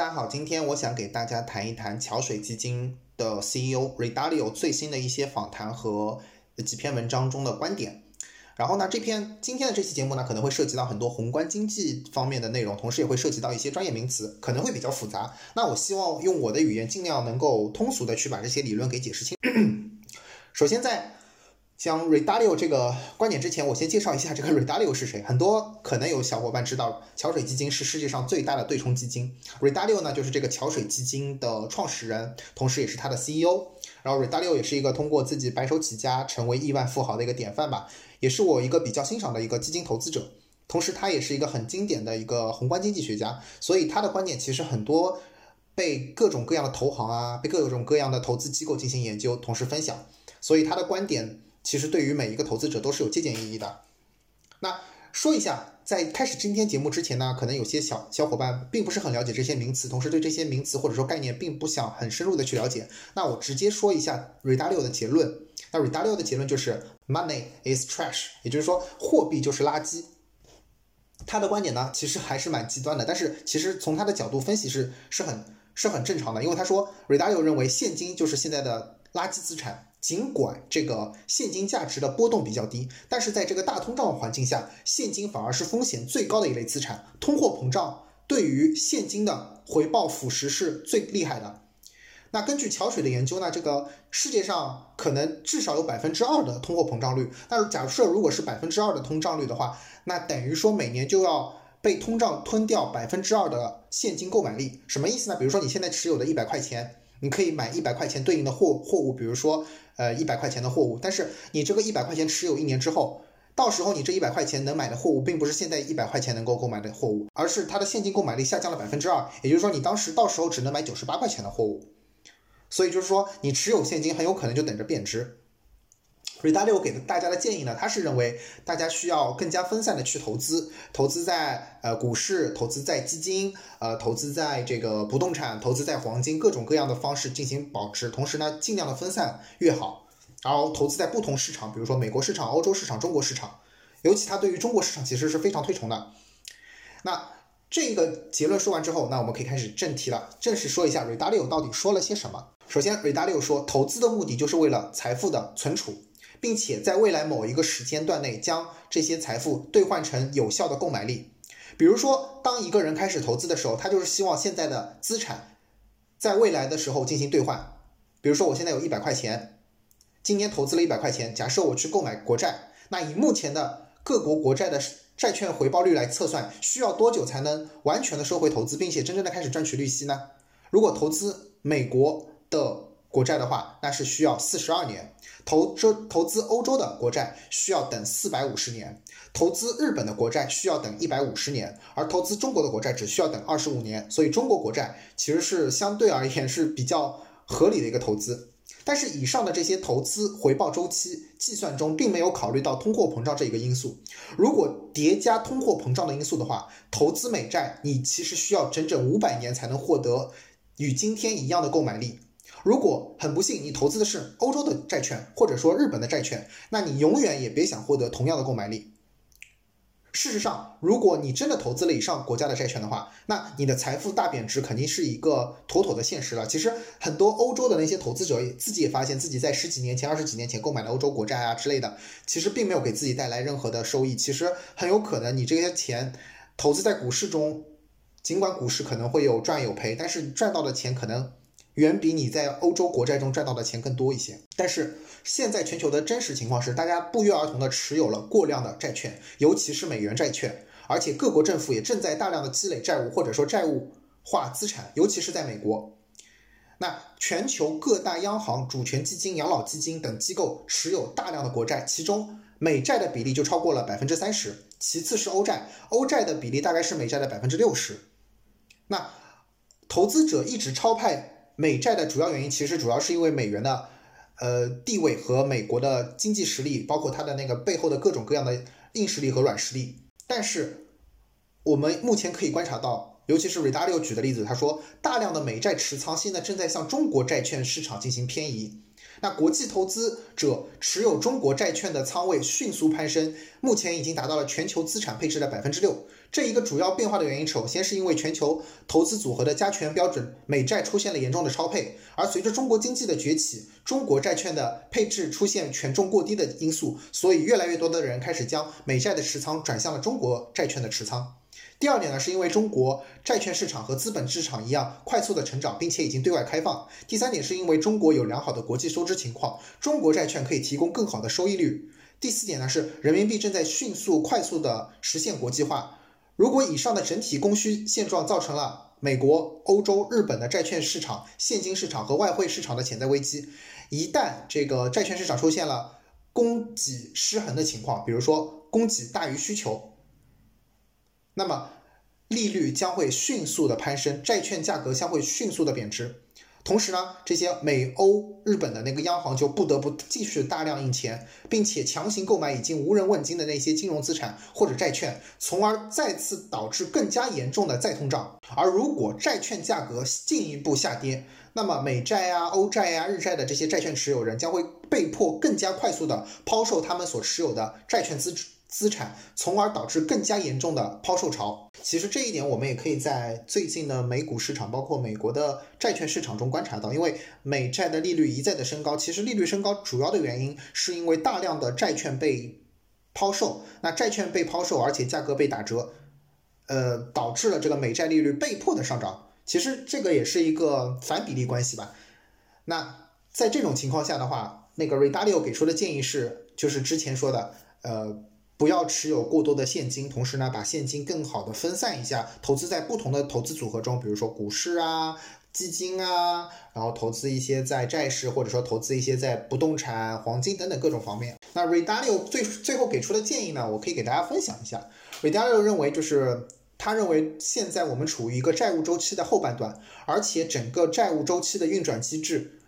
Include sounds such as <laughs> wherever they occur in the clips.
大家好，今天我想给大家谈一谈桥水基金的 CEO Ray Dalio 最新的一些访谈和几篇文章中的观点。然后呢，这篇今天的这期节目呢，可能会涉及到很多宏观经济方面的内容，同时也会涉及到一些专业名词，可能会比较复杂。那我希望用我的语言尽量能够通俗的去把这些理论给解释清。首先在讲 Ray Dalio 这个观点之前，我先介绍一下这个 <laughs> Ray Dalio 是谁。很多可能有小伙伴知道，桥水基金是世界上最大的对冲基金。Ray Dalio 呢，就是这个桥水基金的创始人，同时也是他的 CEO。然后 Ray Dalio 也是一个通过自己白手起家成为亿万富豪的一个典范吧，也是我一个比较欣赏的一个基金投资者。同时，他也是一个很经典的一个宏观经济学家，所以他的观点其实很多被各种各样的投行啊，被各种各样的投资机构进行研究，同时分享。所以他的观点。其实对于每一个投资者都是有借鉴意义的。那说一下，在开始今天节目之前呢，可能有些小小伙伴并不是很了解这些名词，同时对这些名词或者说概念并不想很深入的去了解。那我直接说一下 r 达 d a 的结论。那 r 达 d a 的结论就是 Money is trash，也就是说货币就是垃圾。他的观点呢，其实还是蛮极端的，但是其实从他的角度分析是是很是很正常的，因为他说 r 达 d a 认为现金就是现在的垃圾资产。尽管这个现金价值的波动比较低，但是在这个大通胀环境下，现金反而是风险最高的一类资产。通货膨胀对于现金的回报腐蚀是最厉害的。那根据桥水的研究呢，这个世界上可能至少有百分之二的通货膨胀率。那假设如果是百分之二的通胀率的话，那等于说每年就要被通胀吞掉百分之二的现金购买力。什么意思呢？比如说你现在持有的一百块钱。你可以买一百块钱对应的货货物，比如说，呃，一百块钱的货物。但是你这个一百块钱持有一年之后，到时候你这一百块钱能买的货物，并不是现在一百块钱能够购买的货物，而是它的现金购买力下降了百分之二。也就是说，你当时到时候只能买九十八块钱的货物。所以就是说，你持有现金很有可能就等着贬值。瑞达利欧给大家的建议呢，他是认为大家需要更加分散的去投资，投资在呃股市，投资在基金，呃投资在这个不动产，投资在黄金，各种各样的方式进行保持，同时呢尽量的分散越好，然后投资在不同市场，比如说美国市场、欧洲市场、中国市场，尤其他对于中国市场其实是非常推崇的。那这个结论说完之后，那我们可以开始正题了，正式说一下瑞达利欧到底说了些什么。首先，瑞达利欧说，投资的目的就是为了财富的存储。并且在未来某一个时间段内，将这些财富兑换成有效的购买力。比如说，当一个人开始投资的时候，他就是希望现在的资产在未来的时候进行兑换。比如说，我现在有一百块钱，今年投资了一百块钱，假设我去购买国债，那以目前的各国国债的债券回报率来测算，需要多久才能完全的收回投资，并且真正的开始赚取利息呢？如果投资美国的国债的话，那是需要四十二年。投这投资欧洲的国债需要等四百五十年，投资日本的国债需要等一百五十年，而投资中国的国债只需要等二十五年。所以中国国债其实是相对而言是比较合理的一个投资。但是以上的这些投资回报周期计算中，并没有考虑到通货膨胀这一个因素。如果叠加通货膨胀的因素的话，投资美债你其实需要整整五百年才能获得与今天一样的购买力。如果很不幸你投资的是欧洲的债券，或者说日本的债券，那你永远也别想获得同样的购买力。事实上，如果你真的投资了以上国家的债券的话，那你的财富大贬值肯定是一个妥妥的现实了。其实很多欧洲的那些投资者自己也发现自己在十几年前、二十几年前购买的欧洲国债啊之类的，其实并没有给自己带来任何的收益。其实很有可能你这些钱投资在股市中，尽管股市可能会有赚有赔，但是赚到的钱可能。远比你在欧洲国债中赚到的钱更多一些。但是现在全球的真实情况是，大家不约而同的持有了过量的债券，尤其是美元债券，而且各国政府也正在大量的积累债务或者说债务化资产，尤其是在美国。那全球各大央行、主权基金、养老基金等机构持有大量的国债，其中美债的比例就超过了百分之三十，其次是欧债，欧债的比例大概是美债的百分之六十。那投资者一直超派。美债的主要原因其实主要是因为美元的，呃地位和美国的经济实力，包括它的那个背后的各种各样的硬实力和软实力。但是我们目前可以观察到，尤其是 r 达 d a 举的例子，他说大量的美债持仓现在正在向中国债券市场进行偏移。那国际投资者持有中国债券的仓位迅速攀升，目前已经达到了全球资产配置的百分之六。这一个主要变化的原因，首先是因为全球投资组合的加权标准美债出现了严重的超配，而随着中国经济的崛起，中国债券的配置出现权重过低的因素，所以越来越多的人开始将美债的持仓转向了中国债券的持仓。第二点呢，是因为中国债券市场和资本市场一样快速的成长，并且已经对外开放。第三点是因为中国有良好的国际收支情况，中国债券可以提供更好的收益率。第四点呢，是人民币正在迅速快速的实现国际化。如果以上的整体供需现状造成了美国、欧洲、日本的债券市场、现金市场和外汇市场的潜在危机，一旦这个债券市场出现了供给失衡的情况，比如说供给大于需求，那么利率将会迅速的攀升，债券价格将会迅速的贬值。同时呢，这些美欧日本的那个央行就不得不继续大量印钱，并且强行购买已经无人问津的那些金融资产或者债券，从而再次导致更加严重的再通胀。而如果债券价格进一步下跌，那么美债啊、欧债啊、日债的这些债券持有人将会被迫更加快速的抛售他们所持有的债券资资产，从而导致更加严重的抛售潮。其实这一点我们也可以在最近的美股市场，包括美国的债券市场中观察到。因为美债的利率一再的升高，其实利率升高主要的原因是因为大量的债券被抛售，那债券被抛售，而且价格被打折，呃，导致了这个美债利率被迫的上涨。其实这个也是一个反比例关系吧。那在这种情况下的话，那个 Redalio 给出的建议是，就是之前说的，呃。不要持有过多的现金，同时呢，把现金更好的分散一下，投资在不同的投资组合中，比如说股市啊、基金啊，然后投资一些在债市，或者说投资一些在不动产、黄金等等各种方面。那 Redalio 最最后给出的建议呢，我可以给大家分享一下。Redalio 认为，就是他认为现在我们处于一个债务周期的后半段，而且整个债务周期的运转机制，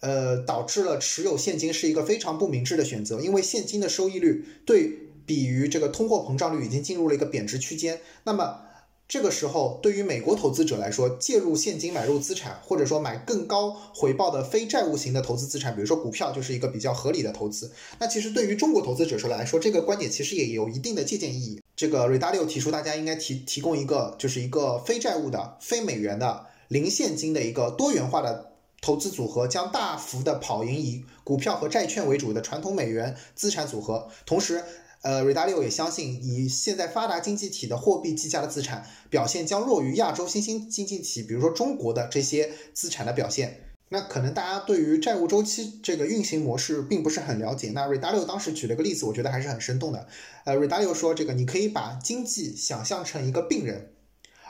呃，导致了持有现金是一个非常不明智的选择，因为现金的收益率对。比于这个通货膨胀率已经进入了一个贬值区间，那么这个时候对于美国投资者来说，介入现金买入资产，或者说买更高回报的非债务型的投资资产，比如说股票，就是一个比较合理的投资。那其实对于中国投资者说来说，这个观点其实也有一定的借鉴意义。这个瑞达六提出，大家应该提提供一个就是一个非债务的、非美元的、零现金的一个多元化的投资组合，将大幅的跑赢以股票和债券为主的传统美元资产组合，同时。呃，瑞达利欧也相信，以现在发达经济体的货币计价的资产表现将弱于亚洲新兴经济体，比如说中国的这些资产的表现。那可能大家对于债务周期这个运行模式并不是很了解。那瑞达利欧当时举了个例子，我觉得还是很生动的。呃，瑞达利欧说，这个你可以把经济想象成一个病人，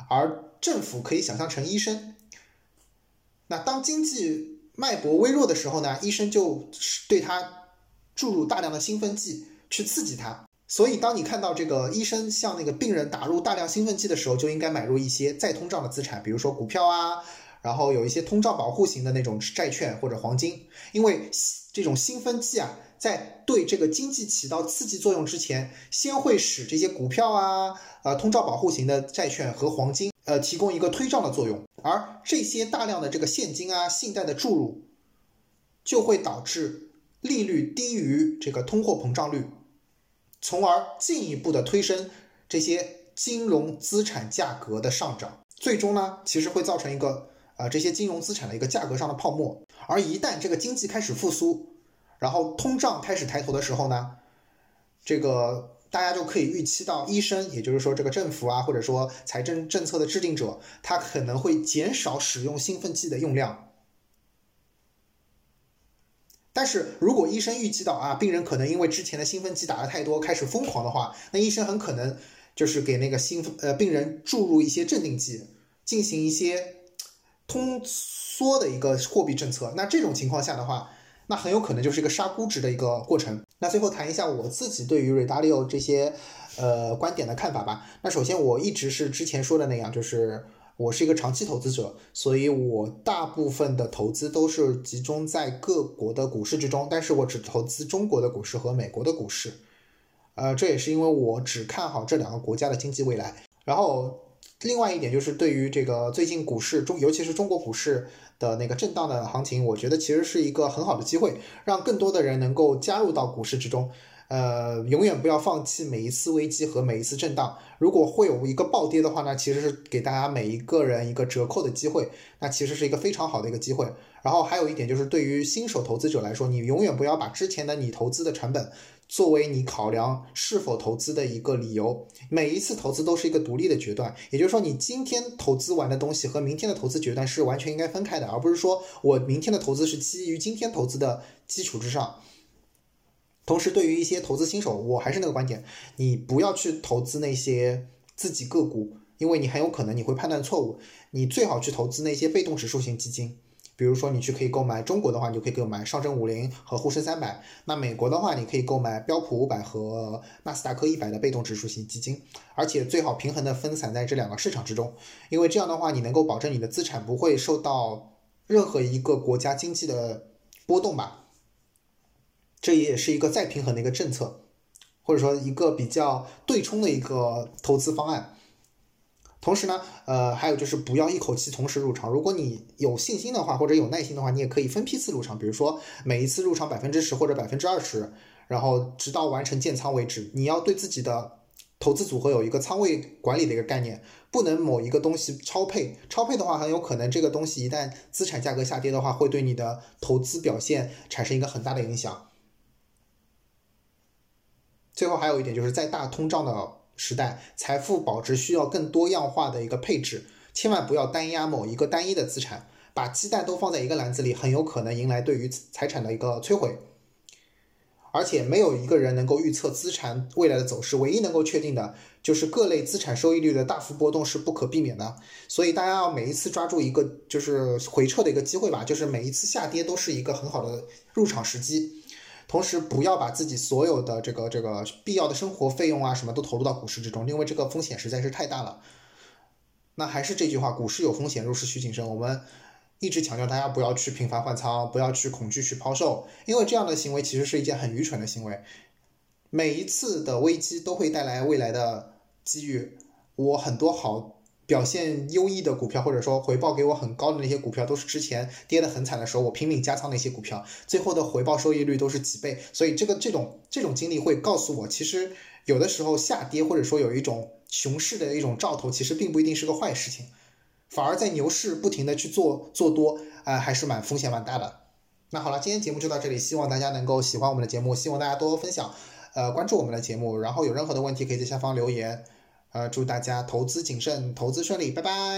而政府可以想象成医生。那当经济脉搏微弱的时候呢，医生就对他注入大量的兴奋剂去刺激他。所以，当你看到这个医生向那个病人打入大量兴奋剂的时候，就应该买入一些再通胀的资产，比如说股票啊，然后有一些通胀保护型的那种债券或者黄金。因为这种兴奋剂啊，在对这个经济起到刺激作用之前，先会使这些股票啊、呃通胀保护型的债券和黄金呃提供一个推涨的作用，而这些大量的这个现金啊、信贷的注入，就会导致利率低于这个通货膨胀率。从而进一步的推升这些金融资产价格的上涨，最终呢，其实会造成一个啊这些金融资产的一个价格上的泡沫。而一旦这个经济开始复苏，然后通胀开始抬头的时候呢，这个大家就可以预期到，医生，也就是说这个政府啊，或者说财政政策的制定者，他可能会减少使用兴奋剂的用量。但是如果医生预计到啊，病人可能因为之前的兴奋剂打的太多，开始疯狂的话，那医生很可能就是给那个兴奋呃病人注入一些镇定剂，进行一些通缩的一个货币政策。那这种情况下的话，那很有可能就是一个杀估值的一个过程。那最后谈一下我自己对于瑞达利欧这些呃观点的看法吧。那首先我一直是之前说的那样，就是。我是一个长期投资者，所以我大部分的投资都是集中在各国的股市之中，但是我只投资中国的股市和美国的股市，呃，这也是因为我只看好这两个国家的经济未来。然后另外一点就是对于这个最近股市中，尤其是中国股市的那个震荡的行情，我觉得其实是一个很好的机会，让更多的人能够加入到股市之中。呃，永远不要放弃每一次危机和每一次震荡。如果会有一个暴跌的话，那其实是给大家每一个人一个折扣的机会，那其实是一个非常好的一个机会。然后还有一点就是，对于新手投资者来说，你永远不要把之前的你投资的成本作为你考量是否投资的一个理由。每一次投资都是一个独立的决断，也就是说，你今天投资完的东西和明天的投资决断是完全应该分开的，而不是说我明天的投资是基于今天投资的基础之上。同时，对于一些投资新手，我还是那个观点，你不要去投资那些自己个股，因为你很有可能你会判断错误。你最好去投资那些被动指数型基金，比如说你去可以购买中国的话，你就可以购买上证五零和沪深三百；那美国的话，你可以购买标普五百和纳斯达克一百的被动指数型基金，而且最好平衡的分散在这两个市场之中，因为这样的话，你能够保证你的资产不会受到任何一个国家经济的波动吧。这也是一个再平衡的一个政策，或者说一个比较对冲的一个投资方案。同时呢，呃，还有就是不要一口气同时入场。如果你有信心的话，或者有耐心的话，你也可以分批次入场。比如说每一次入场百分之十或者百分之二十，然后直到完成建仓为止。你要对自己的投资组合有一个仓位管理的一个概念，不能某一个东西超配。超配的话，很有可能这个东西一旦资产价格下跌的话，会对你的投资表现产生一个很大的影响。最后还有一点，就是在大通胀的时代，财富保值需要更多样化的一个配置，千万不要单压某一个单一的资产，把鸡蛋都放在一个篮子里，很有可能迎来对于财产的一个摧毁。而且没有一个人能够预测资产未来的走势，唯一能够确定的就是各类资产收益率的大幅波动是不可避免的。所以大家要每一次抓住一个就是回撤的一个机会吧，就是每一次下跌都是一个很好的入场时机。同时，不要把自己所有的这个这个必要的生活费用啊，什么都投入到股市之中，因为这个风险实在是太大了。那还是这句话，股市有风险，入市需谨慎。我们一直强调大家不要去频繁换仓，不要去恐惧去抛售，因为这样的行为其实是一件很愚蠢的行为。每一次的危机都会带来未来的机遇。我很多好。表现优异的股票，或者说回报给我很高的那些股票，都是之前跌得很惨的时候，我拼命加仓的一些股票，最后的回报收益率都是几倍。所以这个这种这种经历会告诉我，其实有的时候下跌或者说有一种熊市的一种兆头，其实并不一定是个坏事情，反而在牛市不停的去做做多，啊，还是蛮风险蛮大的。那好了，今天节目就到这里，希望大家能够喜欢我们的节目，希望大家多多分享，呃，关注我们的节目，然后有任何的问题可以在下方留言。呃，祝大家投资谨慎，投资顺利，拜拜。